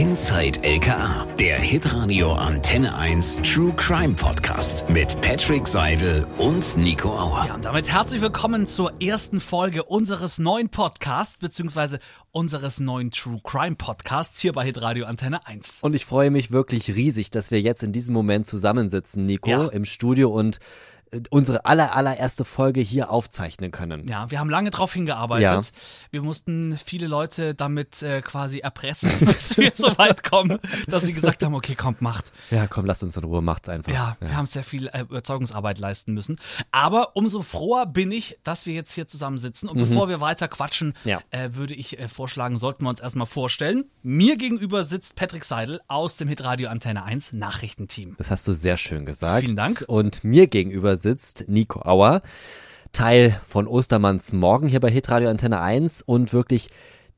Inside LKA, der Hitradio Antenne 1 True Crime Podcast mit Patrick Seidel und Nico Auer. Ja, und damit herzlich willkommen zur ersten Folge unseres neuen Podcasts, beziehungsweise unseres neuen True Crime Podcasts hier bei Hitradio Antenne 1. Und ich freue mich wirklich riesig, dass wir jetzt in diesem Moment zusammensitzen, Nico, Ja. im Studio und unsere aller, allererste Folge hier aufzeichnen können. Ja, wir haben lange drauf hingearbeitet. Ja. Wir mussten viele Leute damit äh, quasi erpressen, bis wir so weit kommen, dass sie gesagt haben, okay, kommt, macht. Ja, komm, lasst uns in Ruhe, macht's einfach. Ja, wir haben sehr viel äh, Überzeugungsarbeit leisten müssen. Aber umso froher bin ich, dass wir jetzt hier zusammen sitzen. Und bevor wir weiter quatschen, Mhm. Ja. äh, würde ich äh, vorschlagen, sollten wir uns erstmal vorstellen. Mir gegenüber sitzt Patrick Seidel aus dem Hitradio Antenne 1 Nachrichtenteam. Das hast du sehr schön gesagt. Vielen Dank. Und mir gegenüber sitzt Nico Auer, Teil von Ostermanns Morgen hier bei Hitradio Antenne 1 und wirklich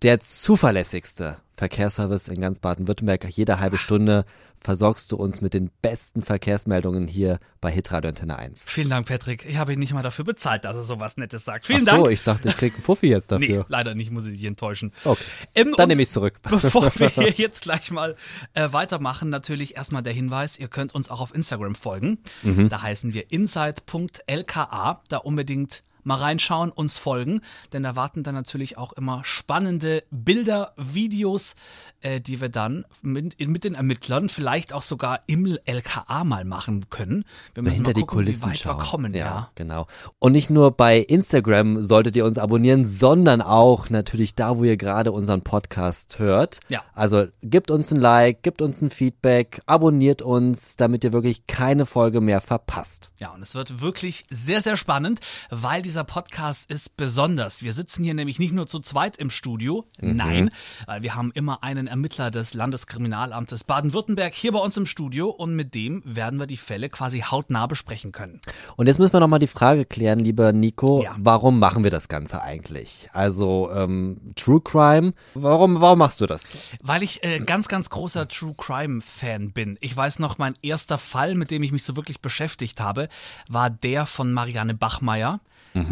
der zuverlässigste Verkehrsservice in ganz Baden-Württemberg. Jede halbe Stunde versorgst du uns mit den besten Verkehrsmeldungen hier bei Hitradio Antenne 1. Vielen Dank, Patrick. Ich habe ihn nicht mal dafür bezahlt, dass er sowas Nettes sagt. Vielen Ach so, Dank. ich dachte, ich krieg einen Fuffi jetzt Nee, dafür. leider nicht, muss ich dich enttäuschen. Okay. Ähm, Dann nehme ich zurück. Bevor wir hier jetzt gleich mal äh, weitermachen, natürlich erstmal der Hinweis, ihr könnt uns auch auf Instagram folgen. Mhm. Da heißen wir inside.lka. Da unbedingt mal reinschauen, uns folgen, denn da warten dann natürlich auch immer spannende Bilder, Videos, äh, die wir dann mit, mit den Ermittlern vielleicht auch sogar im LKA mal machen können. Wir müssen hinter mal die gucken, Kulissen wie weit schauen. wir kommen. Ja. genau. Und nicht nur bei Instagram solltet ihr uns abonnieren, sondern auch natürlich da, wo ihr gerade unseren Podcast hört. Ja. Also gebt uns ein Like, gebt uns ein Feedback, abonniert uns, damit ihr wirklich keine Folge mehr verpasst. Ja, und es wird wirklich sehr, sehr spannend, weil dieser Podcast ist besonders. Wir sitzen hier nämlich nicht nur zu zweit im Studio, nein, weil wir haben immer einen Ermittler des Landeskriminalamtes Baden-Württemberg hier bei uns im Studio und mit dem werden wir die Fälle quasi hautnah besprechen können. Und jetzt müssen wir nochmal die Frage klären, lieber Nico, Ja. warum machen wir das Ganze eigentlich? Also ähm, True Crime, warum, warum machst du das? Weil ich äh, ganz, ganz großer True Crime Fan bin. Ich weiß noch, mein erster Fall, mit dem ich mich so wirklich beschäftigt habe, war der von Marianne Bachmeier.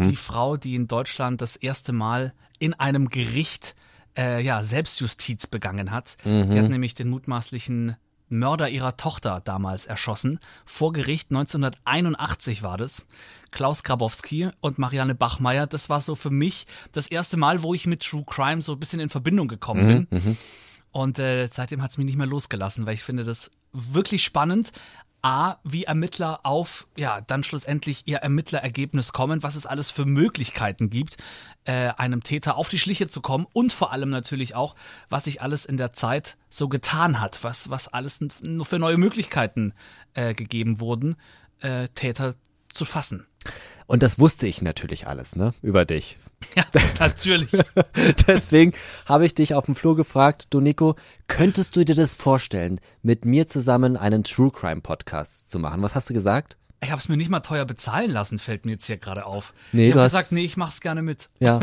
Die Frau, die in Deutschland das erste Mal in einem Gericht äh, ja, Selbstjustiz begangen hat. Die hat nämlich den mutmaßlichen Mörder ihrer Tochter damals erschossen. Vor Gericht 1981 war das. Klaus Grabowski und Marianne Bachmeier. Das war so für mich das erste Mal, wo ich mit True Crime so ein bisschen in Verbindung gekommen bin. Und äh, seitdem hat es mich nicht mehr losgelassen, weil ich finde das wirklich spannend. A, wie Ermittler auf, ja, dann schlussendlich ihr Ermittlerergebnis kommen, was es alles für Möglichkeiten gibt, äh, einem Täter auf die Schliche zu kommen und vor allem natürlich auch, was sich alles in der Zeit so getan hat, was, was alles für neue Möglichkeiten äh, gegeben wurden, äh, Täter zu fassen. Und das wusste ich natürlich alles, ne, über dich. Ja, natürlich. Deswegen habe ich dich auf dem Flur gefragt, du Nico, könntest du dir das vorstellen, mit mir zusammen einen True Crime Podcast zu machen? Was hast du gesagt? Ich habe es mir nicht mal teuer bezahlen lassen, fällt mir jetzt hier gerade auf. Nee, ich du hast- gesagt, nee, ich mach's gerne mit. Ja,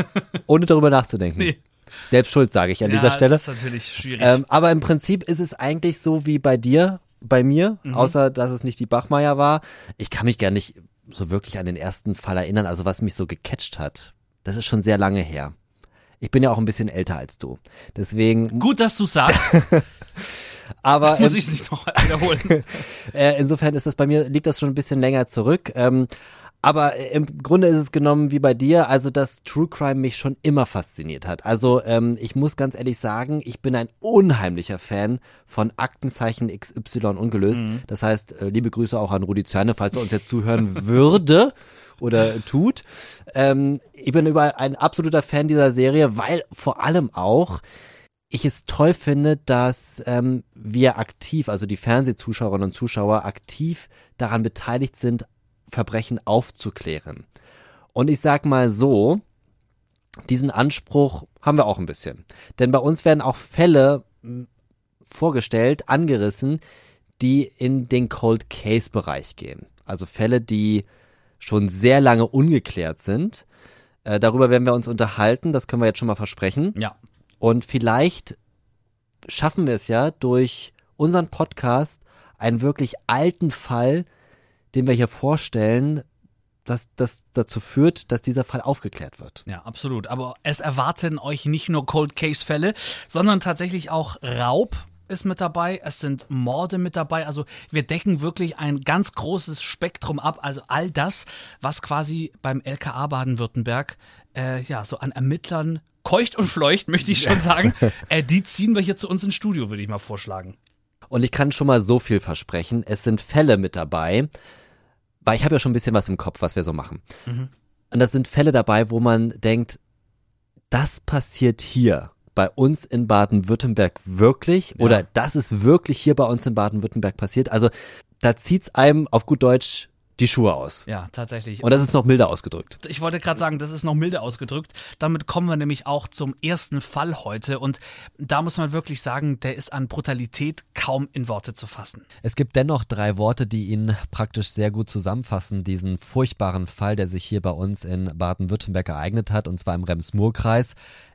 ohne darüber nachzudenken. Nee. Selbst schuld, sage ich an ja, dieser Stelle. Das ist natürlich schwierig. Ähm, aber im Prinzip ist es eigentlich so wie bei dir, bei mir, Mhm. außer dass es nicht die Bachmeier war. Ich kann mich gar nicht so wirklich an den ersten Fall erinnern, also was mich so gecatcht hat. Das ist schon sehr lange her. Ich bin ja auch ein bisschen älter als du. Deswegen, Gut, dass du sagst, aber muss ähm, ich es nicht noch wiederholen. Äh, insofern ist das bei mir, liegt das schon ein bisschen länger zurück. Aber äh, im Grunde ist es genommen wie bei dir, also dass True Crime mich schon immer fasziniert hat. Also ähm, ich muss ganz ehrlich sagen, ich bin ein unheimlicher Fan von Aktenzeichen XY ungelöst. Das heißt, äh, liebe Grüße auch an Rudi Zerne, falls er uns jetzt zuhören würde oder tut. Ähm, ich bin über ein absoluter Fan dieser Serie, weil vor allem auch ich es toll finde, dass ähm, wir aktiv, also die Fernsehzuschauerinnen und Zuschauer aktiv daran beteiligt sind, Verbrechen aufzuklären. Und ich sag mal so, diesen Anspruch haben wir auch ein bisschen. Denn bei uns werden auch Fälle vorgestellt, angerissen, die in den Cold Case Bereich gehen. Also Fälle, die schon sehr lange ungeklärt sind. Äh, darüber werden wir uns unterhalten, das können wir jetzt schon mal versprechen. Ja. Und vielleicht schaffen wir es ja durch unseren Podcast einen wirklich alten Fall, den wir hier vorstellen, dass das dazu führt, dass dieser Fall aufgeklärt wird. Ja, absolut. Aber es erwarten euch nicht nur Cold Case Fälle, sondern tatsächlich auch Raub, ist mit dabei, es sind Morde mit dabei. Also wir decken wirklich ein ganz großes Spektrum ab. Also all das, was quasi beim LKA Baden-Württemberg äh, ja so an Ermittlern keucht und fleucht, möchte ich schon sagen. Äh, die ziehen wir hier zu uns ins Studio, würde ich mal vorschlagen. Und ich kann schon mal so viel versprechen. Es sind Fälle mit dabei, weil ich habe ja schon ein bisschen was im Kopf, was wir so machen. Mhm. Und das sind Fälle dabei, wo man denkt, das passiert hier bei uns in Baden-Württemberg wirklich ja. oder das ist wirklich hier bei uns in Baden-Württemberg passiert. Also da zieht's einem auf gut Deutsch die Schuhe aus. Ja, tatsächlich. Und das ist noch milder ausgedrückt. Ich wollte gerade sagen, das ist noch milder ausgedrückt. Damit kommen wir nämlich auch zum ersten Fall heute. Und da muss man wirklich sagen, der ist an Brutalität kaum in Worte zu fassen. Es gibt dennoch drei Worte, die ihn praktisch sehr gut zusammenfassen, diesen furchtbaren Fall, der sich hier bei uns in Baden-Württemberg ereignet hat, und zwar im Rems-Murr-Kreis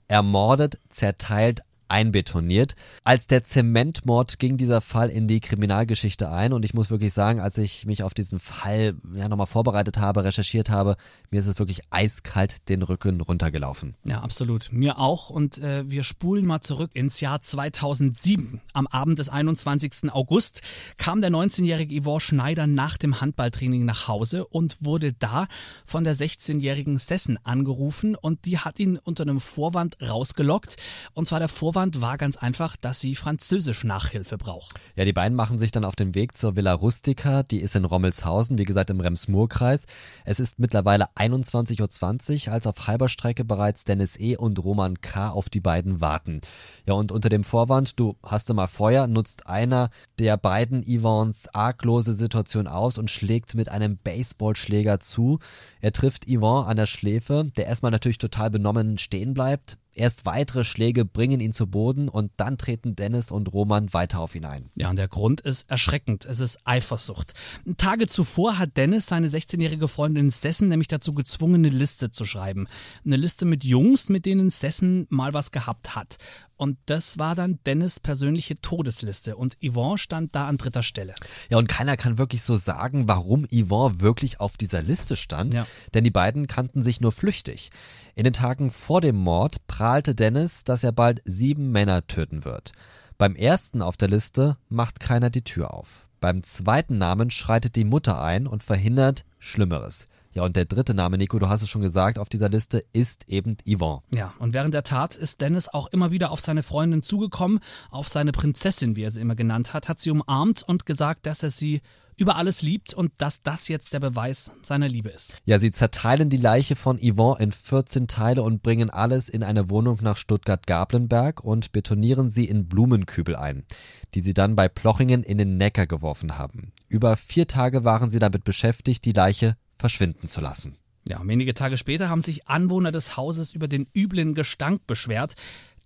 ermordet, zerteilt, einbetoniert. Als der Zementmord ging dieser Fall in die Kriminalgeschichte ein und ich muss wirklich sagen, als ich mich auf diesen Fall ja nochmal vorbereitet habe, recherchiert habe, mir ist es wirklich eiskalt den Rücken runtergelaufen. Ja, absolut. Mir auch und äh, wir spulen mal zurück ins Jahr 2007. Am Abend des 21. August kam der 19-jährige Yvonne Schneider nach dem Handballtraining nach Hause und wurde da von der 16-jährigen Sessen angerufen und die hat ihn unter einem Vorwand rausgelockt und zwar der Vorwand Vorwand war ganz einfach, dass sie französisch Nachhilfe braucht. Ja, die beiden machen sich dann auf den Weg zur Villa Rustica, die ist in Rommelshausen, wie gesagt im Rems-Murr-Kreis. Es ist mittlerweile 21.20 Uhr, als auf halber Strecke bereits Dennis E. und Roman K. auf die beiden warten. Ja, und unter dem Vorwand, du hast mal Feuer, nutzt einer der beiden Yvons arglose Situation aus und schlägt mit einem Baseballschläger zu. Er trifft Yvonne an der Schläfe, der erstmal natürlich total benommen stehen bleibt, Erst weitere Schläge bringen ihn zu Boden und dann treten Dennis und Roman weiter auf ihn ein. Ja, und der Grund ist erschreckend. Es ist Eifersucht. Tage zuvor hat Dennis seine 16-jährige Freundin Sessen nämlich dazu gezwungen, eine Liste zu schreiben. Eine Liste mit Jungs, mit denen Sessen mal was gehabt hat. Und das war dann Dennis persönliche Todesliste und Yvonne stand da an dritter Stelle. Ja, und keiner kann wirklich so sagen, warum Yvonne wirklich auf dieser Liste stand, ja. denn die beiden kannten sich nur flüchtig. In den Tagen vor dem Mord prahlte Dennis, dass er bald sieben Männer töten wird. Beim ersten auf der Liste macht keiner die Tür auf. Beim zweiten Namen schreitet die Mutter ein und verhindert Schlimmeres. Ja, und der dritte Name, Nico, du hast es schon gesagt, auf dieser Liste ist eben Yvonne. Ja, und während der Tat ist Dennis auch immer wieder auf seine Freundin zugekommen, auf seine Prinzessin, wie er sie immer genannt hat, hat sie umarmt und gesagt, dass er sie über alles liebt und dass das jetzt der Beweis seiner Liebe ist. Ja, sie zerteilen die Leiche von Yvonne in 14 Teile und bringen alles in eine Wohnung nach Stuttgart-Gablenberg und betonieren sie in Blumenkübel ein, die sie dann bei Plochingen in den Neckar geworfen haben. Über vier Tage waren sie damit beschäftigt, die Leiche verschwinden zu lassen. Ja, wenige Tage später haben sich Anwohner des Hauses über den üblen Gestank beschwert.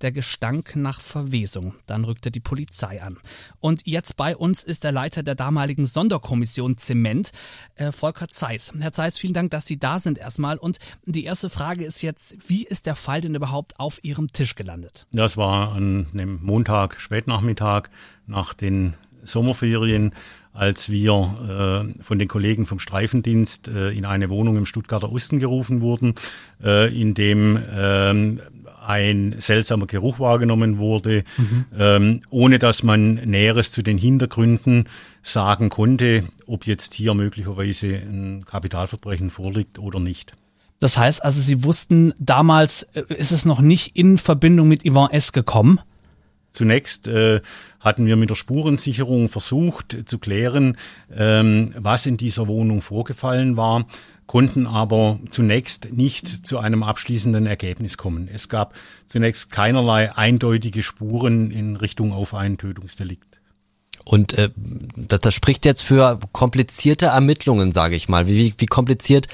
Der Gestank nach Verwesung. Dann rückte die Polizei an. Und jetzt bei uns ist der Leiter der damaligen Sonderkommission Zement, äh, Volker Zeiss. Herr Zeiss, vielen Dank, dass Sie da sind erstmal. Und die erste Frage ist jetzt, wie ist der Fall denn überhaupt auf Ihrem Tisch gelandet? Das war an einem Montag, Spätnachmittag nach den Sommerferien als wir äh, von den Kollegen vom Streifendienst äh, in eine Wohnung im Stuttgarter Osten gerufen wurden, äh, in dem äh, ein seltsamer Geruch wahrgenommen wurde, mhm. ähm, ohne dass man Näheres zu den Hintergründen sagen konnte, ob jetzt hier möglicherweise ein Kapitalverbrechen vorliegt oder nicht. Das heißt also, Sie wussten damals, äh, ist es noch nicht in Verbindung mit Yvonne S. gekommen? Zunächst äh, hatten wir mit der Spurensicherung versucht zu klären, ähm, was in dieser Wohnung vorgefallen war, konnten aber zunächst nicht zu einem abschließenden Ergebnis kommen. Es gab zunächst keinerlei eindeutige Spuren in Richtung auf ein Tötungsdelikt. Und äh, das, das spricht jetzt für komplizierte Ermittlungen, sage ich mal. Wie, wie kompliziert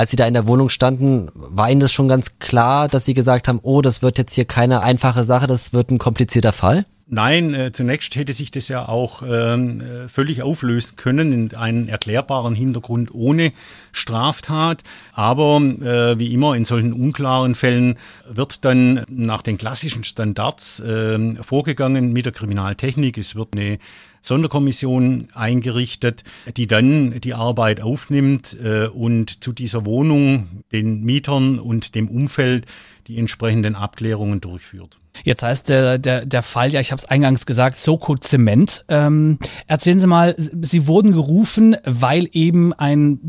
als Sie da in der Wohnung standen, war Ihnen das schon ganz klar, dass Sie gesagt haben, oh, das wird jetzt hier keine einfache Sache, das wird ein komplizierter Fall? Nein, äh, zunächst hätte sich das ja auch ähm, äh, völlig auflösen können in einen erklärbaren Hintergrund ohne Straftat. Aber äh, wie immer in solchen unklaren Fällen wird dann nach den klassischen Standards äh, vorgegangen mit der Kriminaltechnik. Es wird eine Sonderkommission eingerichtet, die dann die Arbeit aufnimmt äh, und zu dieser Wohnung, den Mietern und dem Umfeld die entsprechenden Abklärungen durchführt. Jetzt heißt der, der, der Fall, ja, ich habe es eingangs gesagt, Soko Zement. Ähm, erzählen Sie mal, Sie wurden gerufen, weil eben ein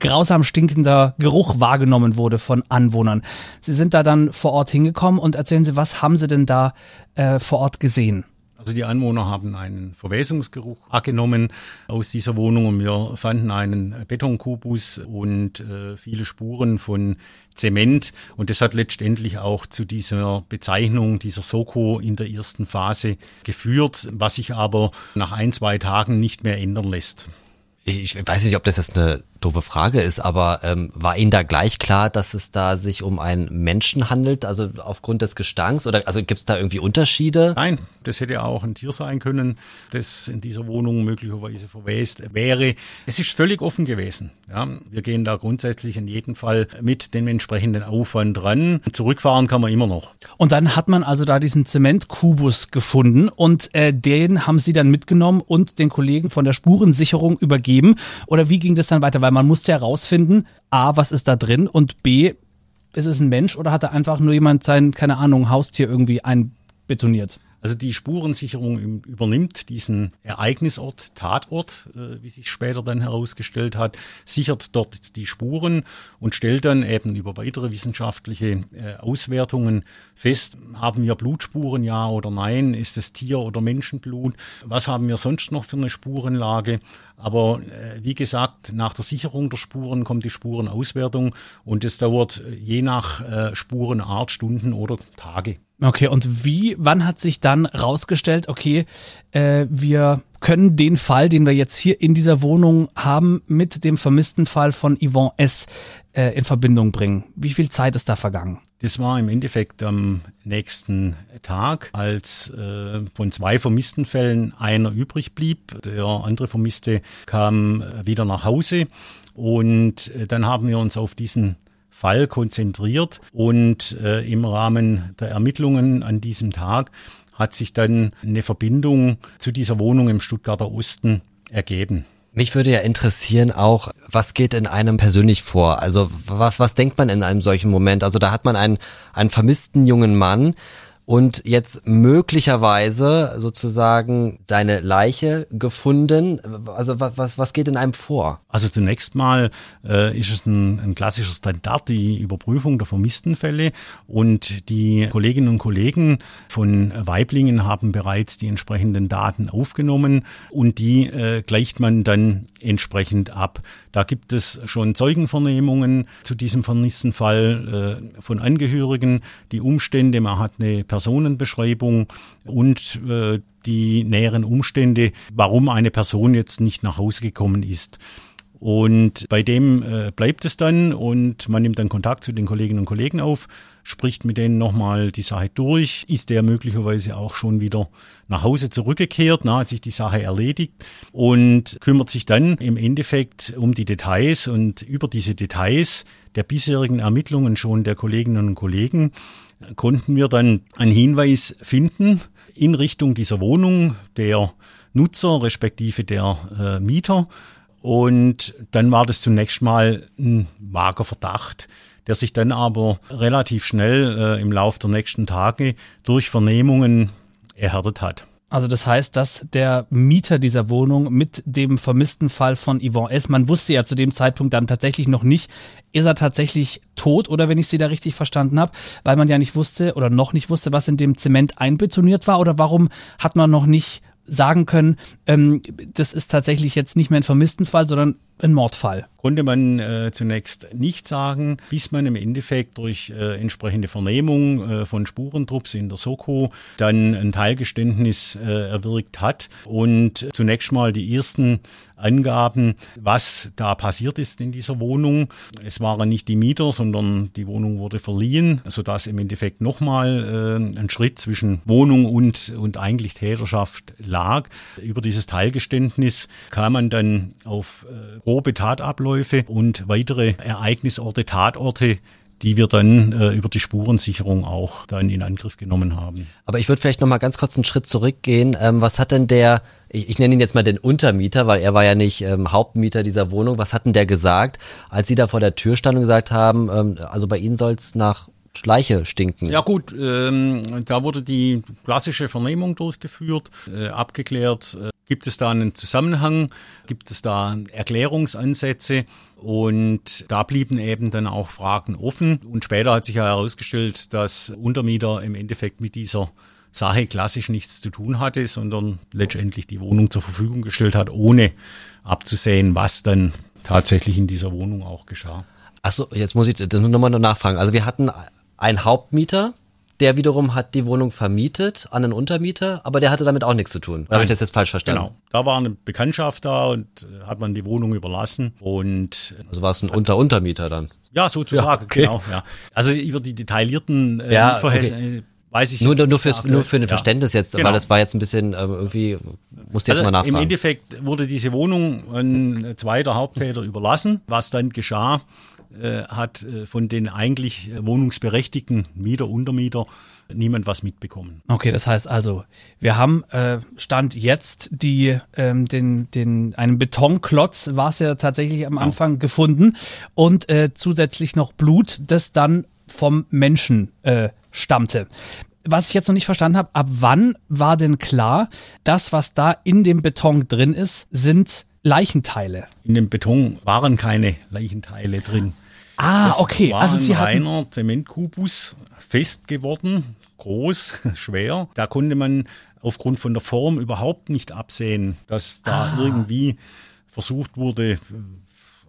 grausam stinkender Geruch wahrgenommen wurde von Anwohnern. Sie sind da dann vor Ort hingekommen und erzählen Sie, was haben Sie denn da äh, vor Ort gesehen? Also die Anwohner haben einen Verwesungsgeruch abgenommen aus dieser Wohnung und wir fanden einen Betonkubus und äh, viele Spuren von Zement und das hat letztendlich auch zu dieser Bezeichnung dieser Soko in der ersten Phase geführt, was sich aber nach ein, zwei Tagen nicht mehr ändern lässt. Ich weiß nicht, ob das jetzt eine doofe Frage ist, aber ähm, war Ihnen da gleich klar, dass es da sich um einen Menschen handelt, also aufgrund des Gestanks? Oder also gibt es da irgendwie Unterschiede? Nein, das hätte auch ein Tier sein können, das in dieser Wohnung möglicherweise verwest wäre. Es ist völlig offen gewesen. Ja, wir gehen da grundsätzlich in jedem Fall mit dem entsprechenden Aufwand ran. Zurückfahren kann man immer noch. Und dann hat man also da diesen Zementkubus gefunden und äh, den haben Sie dann mitgenommen und den Kollegen von der Spurensicherung übergeben. Oder wie ging das dann weiter? weil man musste herausfinden, A, was ist da drin und B, ist es ein Mensch oder hat da einfach nur jemand sein, keine Ahnung, Haustier irgendwie einbetoniert? Also die Spurensicherung übernimmt diesen Ereignisort, Tatort, äh, wie sich später dann herausgestellt hat, sichert dort die Spuren und stellt dann eben über weitere wissenschaftliche äh, Auswertungen fest, haben wir Blutspuren, ja oder nein, ist es Tier- oder Menschenblut, was haben wir sonst noch für eine Spurenlage. Aber äh, wie gesagt, nach der Sicherung der Spuren kommt die Spurenauswertung und es dauert je nach Spurenart Stunden oder Tage. Okay, und wie, wann hat sich dann rausgestellt, okay, äh, wir können den Fall, den wir jetzt hier in dieser Wohnung haben, mit dem vermissten Fall von Yvonne S. Äh, in Verbindung bringen? Wie viel Zeit ist da vergangen? Das war im Endeffekt am nächsten Tag, als äh, von zwei vermissten Fällen einer übrig blieb. Der andere Vermisste kam wieder nach Hause und äh, dann haben wir uns auf diesen Fall konzentriert und äh, im Rahmen der Ermittlungen an diesem Tag hat sich dann eine Verbindung zu dieser Wohnung im Stuttgarter Osten ergeben. Mich würde ja interessieren auch, was geht in einem persönlich vor? Also was, was denkt man in einem solchen Moment? Also da hat man einen, einen vermissten jungen Mann, und jetzt möglicherweise sozusagen seine Leiche gefunden. Also was, was geht in einem vor? Also zunächst mal äh, ist es ein, ein klassischer Standard, die Überprüfung der vermissten Fälle und die Kolleginnen und Kollegen von Weiblingen haben bereits die entsprechenden Daten aufgenommen und die äh, gleicht man dann entsprechend ab. Da gibt es schon Zeugenvernehmungen zu diesem vermissten Fall äh, von Angehörigen, die Umstände, man hat eine Personenbeschreibung und äh, die näheren Umstände, warum eine Person jetzt nicht nach Hause gekommen ist. Und bei dem äh, bleibt es dann und man nimmt dann Kontakt zu den Kolleginnen und Kollegen auf, spricht mit denen nochmal die Sache durch. Ist der möglicherweise auch schon wieder nach Hause zurückgekehrt, na, hat sich die Sache erledigt und kümmert sich dann im Endeffekt um die Details und über diese Details der bisherigen Ermittlungen schon der Kolleginnen und Kollegen konnten wir dann einen Hinweis finden in Richtung dieser Wohnung der Nutzer respektive der äh, Mieter. Und dann war das zunächst mal ein vager Verdacht, der sich dann aber relativ schnell äh, im Laufe der nächsten Tage durch Vernehmungen erhärtet hat. Also das heißt, dass der Mieter dieser Wohnung mit dem vermissten Fall von Yvonne S., man wusste ja zu dem Zeitpunkt dann tatsächlich noch nicht, ist er tatsächlich tot oder wenn ich Sie da richtig verstanden habe, weil man ja nicht wusste oder noch nicht wusste, was in dem Zement einbetoniert war oder warum hat man noch nicht sagen können, ähm, das ist tatsächlich jetzt nicht mehr ein vermissten Fall, sondern ein Mordfall? Konnte man äh, zunächst nicht sagen, bis man im Endeffekt durch äh, entsprechende Vernehmung äh, von Spurentrupps in der Soko dann ein Teilgeständnis äh, erwirkt hat und zunächst mal die ersten Angaben, was da passiert ist in dieser Wohnung. Es waren nicht die Mieter, sondern die Wohnung wurde verliehen, sodass im Endeffekt nochmal äh, ein Schritt zwischen Wohnung und, und eigentlich Täterschaft lag. Über dieses Teilgeständnis kam man dann auf äh, grobe Tatabläufe und weitere Ereignisorte, Tatorte, die wir dann äh, über die Spurensicherung auch dann in Angriff genommen haben. Aber ich würde vielleicht noch mal ganz kurz einen Schritt zurückgehen. Ähm, was hat denn der, ich, ich nenne ihn jetzt mal den Untermieter, weil er war ja nicht ähm, Hauptmieter dieser Wohnung. Was hat denn der gesagt, als Sie da vor der Tür standen und gesagt haben, ähm, also bei Ihnen soll es nach Leiche stinken. Ja gut, ähm, da wurde die klassische Vernehmung durchgeführt, äh, abgeklärt, äh, gibt es da einen Zusammenhang, gibt es da Erklärungsansätze und da blieben eben dann auch Fragen offen. Und später hat sich ja herausgestellt, dass Untermieter im Endeffekt mit dieser Sache klassisch nichts zu tun hatte, sondern letztendlich die Wohnung zur Verfügung gestellt hat, ohne abzusehen, was dann tatsächlich in dieser Wohnung auch geschah. Achso, jetzt muss ich das nochmal nachfragen. Also wir hatten einen Hauptmieter, der wiederum hat die Wohnung vermietet an einen Untermieter, aber der hatte damit auch nichts zu tun. Oder habe ich das jetzt falsch verstanden? Genau. Da war eine Bekanntschaft da und äh, hat man die Wohnung überlassen und. Äh, also war es ein Unter-Untermieter dann? Ja, sozusagen, ja, okay. genau. Ja. Also über die detaillierten äh, ja, okay. weiß ich nur, nur, nur, fürs, nur für ein Verständnis jetzt, genau. weil das war jetzt ein bisschen ähm, irgendwie, musste jetzt also mal nachfragen. Im Endeffekt wurde diese Wohnung ein zweiter Haupttäter überlassen. Was dann geschah, äh, hat äh, von den eigentlich wohnungsberechtigten Mieter, Untermieter niemand was mitbekommen. Okay, das heißt also, wir haben äh, Stand jetzt die ähm, den den einen Betonklotz war es ja tatsächlich am Anfang ja. gefunden und äh, zusätzlich noch Blut, das dann vom Menschen äh, stammte. Was ich jetzt noch nicht verstanden habe, ab wann war denn klar, das, was da in dem Beton drin ist, sind Leichenteile? In dem Beton waren keine Leichenteile drin. Ah, das okay. War also Sie ein reiner Zementkubus fest geworden, groß, schwer. Da konnte man aufgrund von der Form überhaupt nicht absehen, dass da ah. irgendwie versucht wurde,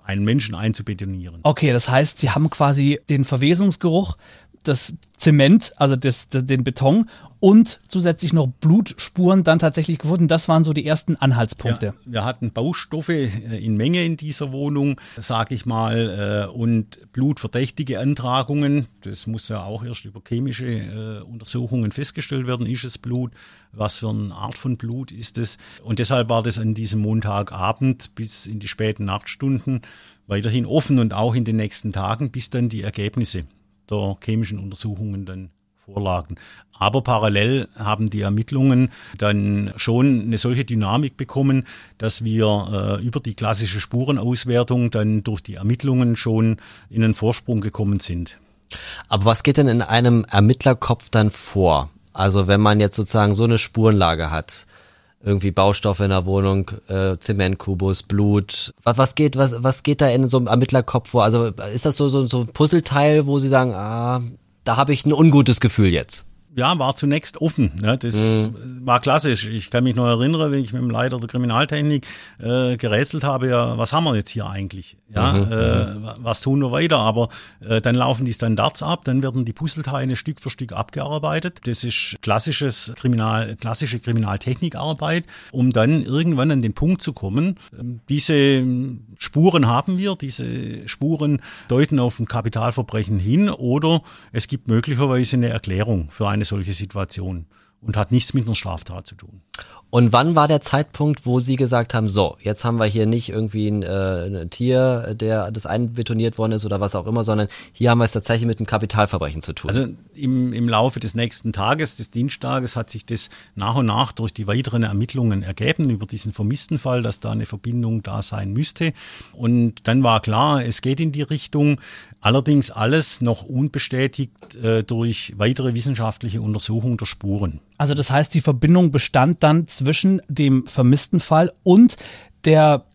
einen Menschen einzubetonieren. Okay, das heißt, Sie haben quasi den Verwesungsgeruch das Zement, also das, das, den Beton und zusätzlich noch Blutspuren dann tatsächlich gefunden. Das waren so die ersten Anhaltspunkte. Ja, wir hatten Baustoffe äh, in Menge in dieser Wohnung, sage ich mal, äh, und blutverdächtige Antragungen. Das muss ja auch erst über chemische äh, Untersuchungen festgestellt werden. Ist es Blut? Was für eine Art von Blut ist es? Und deshalb war das an diesem Montagabend bis in die späten Nachtstunden weiterhin offen und auch in den nächsten Tagen, bis dann die Ergebnisse der chemischen Untersuchungen dann vorlagen. Aber parallel haben die Ermittlungen dann schon eine solche Dynamik bekommen, dass wir äh, über die klassische Spurenauswertung dann durch die Ermittlungen schon in einen Vorsprung gekommen sind. Aber was geht denn in einem Ermittlerkopf dann vor? Also wenn man jetzt sozusagen so eine Spurenlage hat, irgendwie Baustoffe in der Wohnung, äh, Zementkubus, Blut. Was, was geht, was, was geht da in so einem Ermittlerkopf vor? Also ist das so, so, so ein Puzzleteil, wo Sie sagen, ah, da habe ich ein ungutes Gefühl jetzt? Ja, war zunächst offen. Ne? Das mhm. war klassisch. Ich kann mich noch erinnern, wenn ich mit dem Leiter der Kriminaltechnik äh, gerätselt habe, ja, was haben wir jetzt hier eigentlich? Ja, mhm. äh, was tun wir weiter? Aber äh, dann laufen die Standards ab, dann werden die Puzzleteile Stück für Stück abgearbeitet. Das ist klassisches Kriminal, klassische Kriminaltechnikarbeit, um dann irgendwann an den Punkt zu kommen. Diese Spuren haben wir, diese Spuren deuten auf ein Kapitalverbrechen hin oder es gibt möglicherweise eine Erklärung für eine solche Situation und hat nichts mit einer Straftat zu tun. Und wann war der Zeitpunkt, wo Sie gesagt haben, so, jetzt haben wir hier nicht irgendwie ein, äh, ein Tier, der das einbetoniert worden ist oder was auch immer, sondern hier haben wir es tatsächlich mit einem Kapitalverbrechen zu tun? Also im, im Laufe des nächsten Tages, des Dienstages, hat sich das nach und nach durch die weiteren Ermittlungen ergeben über diesen vermissten Fall, dass da eine Verbindung da sein müsste. Und dann war klar, es geht in die Richtung. Allerdings alles noch unbestätigt äh, durch weitere wissenschaftliche Untersuchung der Spuren. Also das heißt, die Verbindung bestand dann zwischen dem vermissten Fall und der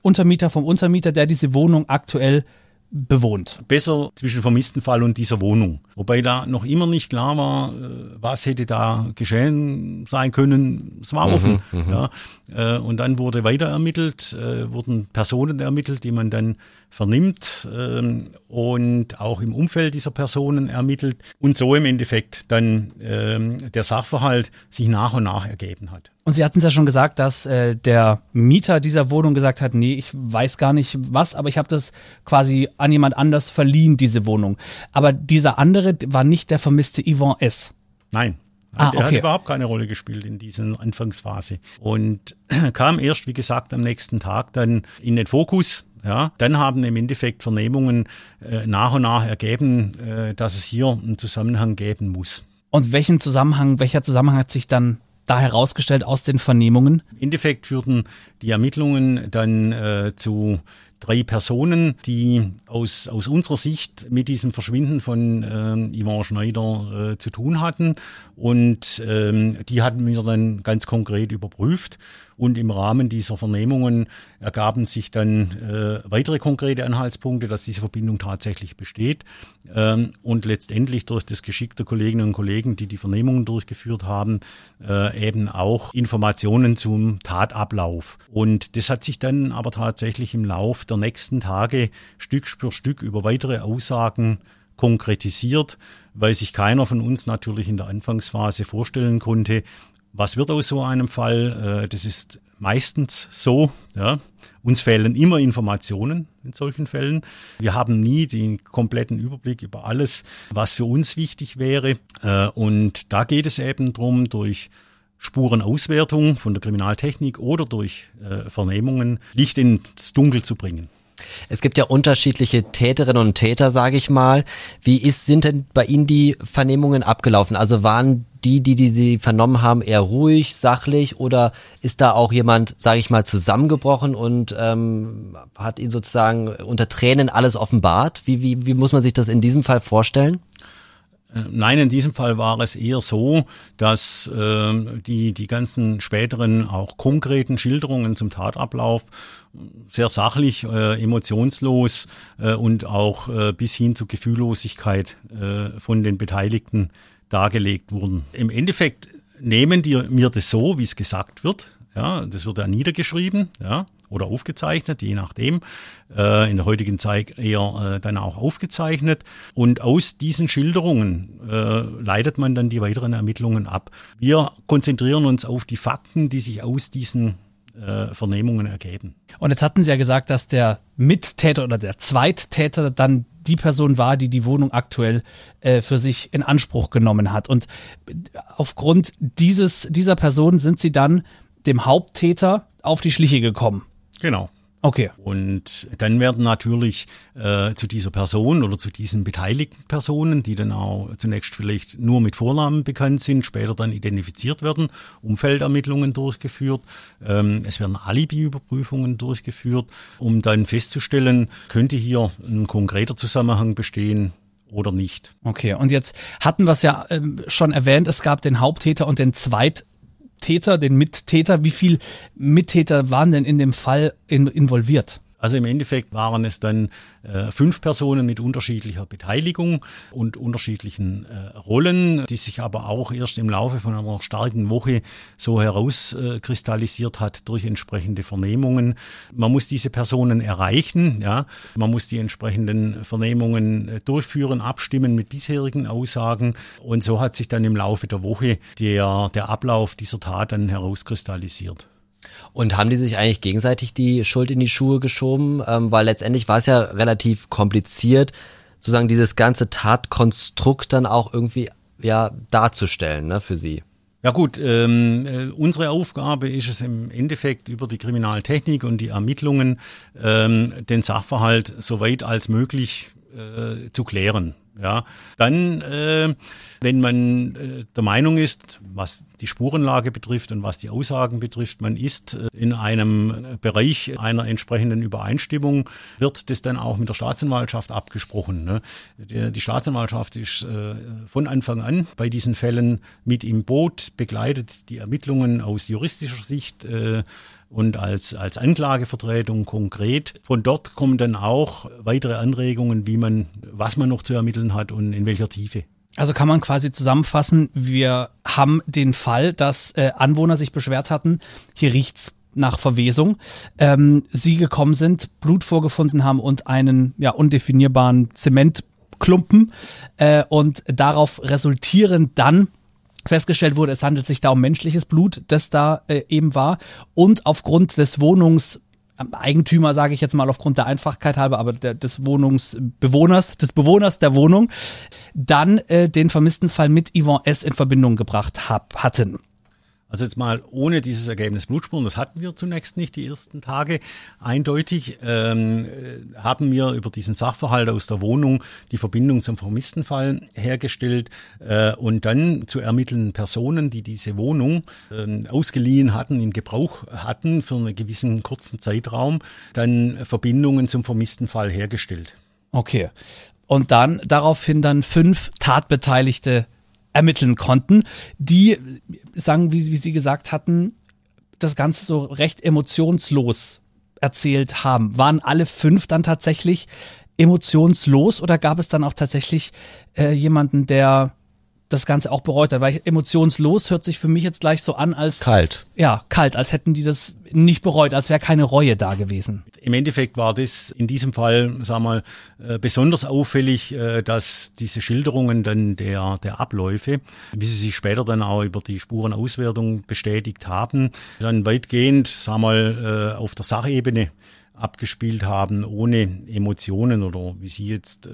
Untermieter vom Untermieter, der diese Wohnung aktuell bewohnt. Besser zwischen vermissten Fall und dieser Wohnung. Wobei da noch immer nicht klar war, äh, was hätte da geschehen sein können. Es war mhm, offen. Mhm, ja. Äh, und dann wurde weiter ermittelt, äh, wurden Personen ermittelt, die man dann vernimmt ähm, und auch im Umfeld dieser Personen ermittelt und so im Endeffekt dann ähm, der Sachverhalt sich nach und nach ergeben hat. Und Sie hatten es ja schon gesagt, dass äh, der Mieter dieser Wohnung gesagt hat, nee, ich weiß gar nicht was, aber ich habe das quasi an jemand anders verliehen, diese Wohnung. Aber dieser andere war nicht der vermisste Yvon S. Nein, Ah, der okay. hat überhaupt keine Rolle gespielt in dieser Anfangsphase und kam erst, wie gesagt, am nächsten Tag dann in den Fokus. Ja, dann haben im Endeffekt Vernehmungen äh, nach und nach ergeben, äh, dass es hier einen Zusammenhang geben muss. Und welchen Zusammenhang, welcher Zusammenhang hat sich dann da herausgestellt aus den Vernehmungen? Im Endeffekt führten die Ermittlungen dann äh, zu drei Personen, die aus, aus unserer Sicht mit diesem Verschwinden von ähm, Yvonne Schneider äh, zu tun hatten. Und ähm, die hatten wir dann ganz konkret überprüft. Und im Rahmen dieser Vernehmungen ergaben sich dann äh, weitere konkrete Anhaltspunkte, dass diese Verbindung tatsächlich besteht. Ähm, und letztendlich durch das Geschick der Kolleginnen und Kollegen, die die Vernehmungen durchgeführt haben, äh, eben auch Informationen zum Tatablauf. Und das hat sich dann aber tatsächlich im Lauf der nächsten Tage Stück für Stück über weitere Aussagen konkretisiert, weil sich keiner von uns natürlich in der Anfangsphase vorstellen konnte, was wird aus so einem Fall? Äh, das ist meistens so. Ja. Uns fehlen immer Informationen in solchen Fällen. Wir haben nie den kompletten Überblick über alles, was für uns wichtig wäre. Äh, und da geht es eben darum, durch Spurenauswertung von der Kriminaltechnik oder durch äh, Vernehmungen Licht ins Dunkel zu bringen. Es gibt ja unterschiedliche Täterinnen und Täter, sage ich mal. Wie ist, sind denn bei Ihnen die Vernehmungen abgelaufen? Also waren die, die, die Sie vernommen haben, eher ruhig, sachlich oder ist da auch jemand, sage ich mal, zusammengebrochen und ähm, hat Ihnen sozusagen unter Tränen alles offenbart? Wie, wie, wie muss man sich das in diesem Fall vorstellen? Nein, in diesem Fall war es eher so, dass äh, die, die ganzen späteren, auch konkreten Schilderungen zum Tatablauf sehr sachlich, äh, emotionslos äh, und auch äh, bis hin zu Gefühllosigkeit äh, von den Beteiligten dargelegt wurden. Im Endeffekt nehmen die mir das so, wie es gesagt wird. Ja, das wird ja niedergeschrieben, ja, oder aufgezeichnet, je nachdem. Äh, in der heutigen Zeit eher äh, dann auch aufgezeichnet. Und aus diesen Schilderungen äh, leitet man dann die weiteren Ermittlungen ab. Wir konzentrieren uns auf die Fakten, die sich aus diesen äh, Vernehmungen ergeben. Und jetzt hatten Sie ja gesagt, dass der Mittäter oder der Zweittäter dann die Person war, die die Wohnung aktuell äh, für sich in Anspruch genommen hat. Und aufgrund dieses, dieser Person sind Sie dann dem Haupttäter auf die Schliche gekommen. Genau. Okay. Und dann werden natürlich äh, zu dieser Person oder zu diesen beteiligten Personen, die dann auch zunächst vielleicht nur mit Vornamen bekannt sind, später dann identifiziert werden, Umfeldermittlungen durchgeführt. Ähm, es werden Alibi-Überprüfungen durchgeführt, um dann festzustellen, könnte hier ein konkreter Zusammenhang bestehen oder nicht. Okay, und jetzt hatten wir es ja ähm, schon erwähnt, es gab den Haupttäter und den Zweit Täter, den Mittäter. Wie viele Mittäter waren denn in dem Fall in, involviert? Also im Endeffekt waren es dann äh, fünf Personen mit unterschiedlicher Beteiligung und unterschiedlichen äh, Rollen, die sich aber auch erst im Laufe von einer starken Woche so herauskristallisiert hat durch entsprechende Vernehmungen. Man muss diese Personen erreichen, ja, man muss die entsprechenden Vernehmungen äh, durchführen, abstimmen mit bisherigen Aussagen und so hat sich dann im Laufe der Woche der, der Ablauf dieser Tat dann herauskristallisiert. Und haben die sich eigentlich gegenseitig die Schuld in die Schuhe geschoben? Ähm, weil letztendlich war es ja relativ kompliziert, sozusagen dieses ganze Tatkonstrukt dann auch irgendwie ja darzustellen, ne, für sie. Ja gut, ähm, äh, unsere Aufgabe ist es im Endeffekt über die Kriminaltechnik und die Ermittlungen ähm, den Sachverhalt so weit als möglich äh, zu klären. Ja, dann, äh, wenn man äh, der Meinung ist, was die Spurenlage betrifft und was die Aussagen betrifft, man ist äh, in einem Bereich einer entsprechenden Übereinstimmung, wird das dann auch mit der Staatsanwaltschaft abgesprochen. Ne? Die, die, Staatsanwaltschaft ist äh, von Anfang an bei diesen Fällen mit im Boot, begleitet die Ermittlungen aus juristischer Sicht. Und als, als Anklagevertretung konkret. Von dort kommen dann auch weitere Anregungen, wie man, was man noch zu ermitteln hat und in welcher Tiefe. Also kann man quasi zusammenfassen, wir haben den Fall, dass äh, Anwohner sich beschwert hatten, hier riecht's nach Verwesung, ähm, sie gekommen sind, Blut vorgefunden haben und einen ja undefinierbaren Zementklumpen äh, und darauf resultierend dann festgestellt wurde, es handelt sich da um menschliches Blut, das da äh, eben war. Und aufgrund des Wohnungs Eigentümer, sage ich jetzt mal aufgrund der Einfachkeit halber, aber der, des Wohnungsbewohners, des Bewohners der Wohnung, dann äh, den vermissten Fall mit Yvonne S. in Verbindung gebracht hab, hatten. Also jetzt mal ohne dieses Ergebnis Blutspuren, das hatten wir zunächst nicht die ersten Tage eindeutig, ähm, äh, haben wir über diesen Sachverhalt aus der Wohnung die Verbindung zum Vermisstenfall hergestellt äh, und dann zu ermittelnden Personen, die diese Wohnung äh, ausgeliehen hatten, in Gebrauch hatten für einen gewissen kurzen Zeitraum, dann Verbindungen zum Vermisstenfall hergestellt. Okay. Und dann daraufhin dann fünf Tatbeteiligte ermitteln konnten, die sagen, wie, wie Sie gesagt hatten, das Ganze so recht emotionslos erzählt haben. Waren alle fünf dann tatsächlich emotionslos oder gab es dann auch tatsächlich äh, jemanden, der das Ganze auch bereut hat, weil emotionslos hört sich für mich jetzt gleich so an als kalt. Ja, kalt, als hätten die das nicht bereut, als wäre keine Reue da gewesen. Im Endeffekt war das in diesem Fall, sag mal, äh, besonders auffällig, äh, dass diese Schilderungen dann der, der Abläufe, wie sie sich später dann auch über die Spurenauswertung bestätigt haben, dann weitgehend, sag mal, äh, auf der Sachebene abgespielt haben, ohne Emotionen oder wie Sie jetzt äh,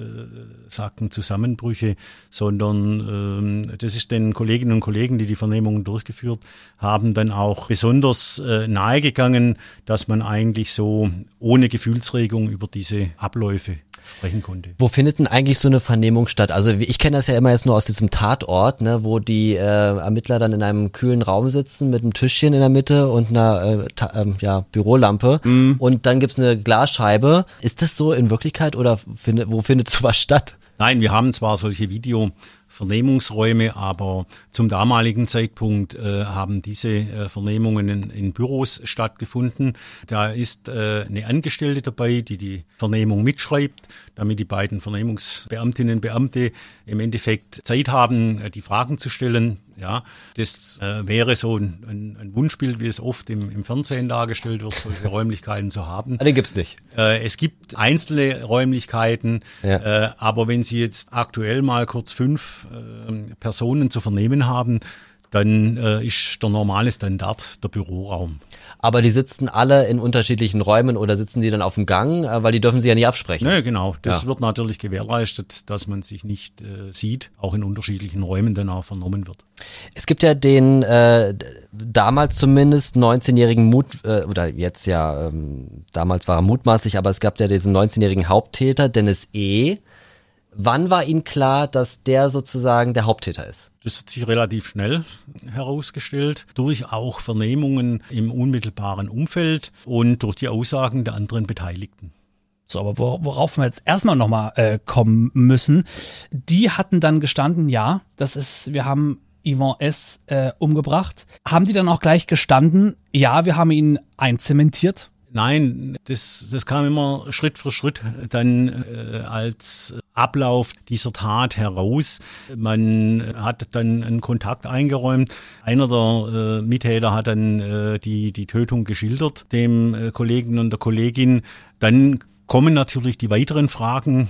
sagten, Zusammenbrüche, sondern ähm, das ist den Kolleginnen und Kollegen, die die Vernehmungen durchgeführt haben, dann auch besonders äh, nahegegangen, dass man eigentlich so ohne Gefühlsregung über diese Abläufe sprechen konnte. Wo findet denn eigentlich so eine Vernehmung statt? Also ich kenne das ja immer jetzt nur aus diesem Tatort, ne, wo die äh, Ermittler dann in einem kühlen Raum sitzen mit einem Tischchen in der Mitte und einer äh, äh, ja, Bürolampe mhm. und dann gibt's eine Glasscheibe. Ist das so in Wirklichkeit oder findet, wo findet sowas statt? Nein, wir haben zwar solche Video Vernehmungsräume, aber zum damaligen Zeitpunkt äh, haben diese äh, Vernehmungen in, in, Büros stattgefunden. Da ist äh, eine Angestellte dabei, die die Vernehmung mitschreibt, damit die beiden Vernehmungsbeamtinnen und Beamte im Endeffekt Zeit haben, äh, die Fragen zu stellen. Ja, das äh, wäre so ein, ein, ein, Wunschbild, wie es oft im, im Fernsehen dargestellt wird, solche Räumlichkeiten zu haben. Den gibt's nicht. Äh, es gibt einzelne Räumlichkeiten, ja. äh, aber wenn Sie jetzt aktuell mal kurz fünf äh, Personen zu vernehmen haben, dann äh, ist der normale Standard der Büroraum. Aber die sitzen alle in unterschiedlichen Räumen oder sitzen die dann auf dem Gang, äh, weil die dürfen sie ja nicht absprechen. Nee, genau. Das ja. wird natürlich gewährleistet, dass man sich nicht äh, sieht, auch in unterschiedlichen Räumen dann auch vernommen wird. Es gibt ja den äh, damals zumindest 19-jährigen Mut, äh, oder jetzt ja, ähm, damals war er mutmaßlich, aber es gab ja diesen 19-jährigen Haupttäter, Dennis E., Wann war Ihnen klar, dass der sozusagen der Haupttäter ist? Das hat sich relativ schnell herausgestellt, durch auch Vernehmungen im unmittelbaren Umfeld und durch die Aussagen der anderen Beteiligten. So, aber worauf wir jetzt erstmal nochmal äh, kommen müssen, die hatten dann gestanden, ja, das ist, wir haben Yvonne S. Äh, umgebracht. Haben die dann auch gleich gestanden, ja, wir haben ihn einzementiert? Nein, das, das kam immer Schritt für Schritt dann äh, als Ablauf dieser Tat heraus. Man hat dann einen Kontakt eingeräumt. Einer der äh, Mittäter hat dann äh, die, die Tötung geschildert, dem äh, Kollegen und der Kollegin. Dann kommen natürlich die weiteren Fragen.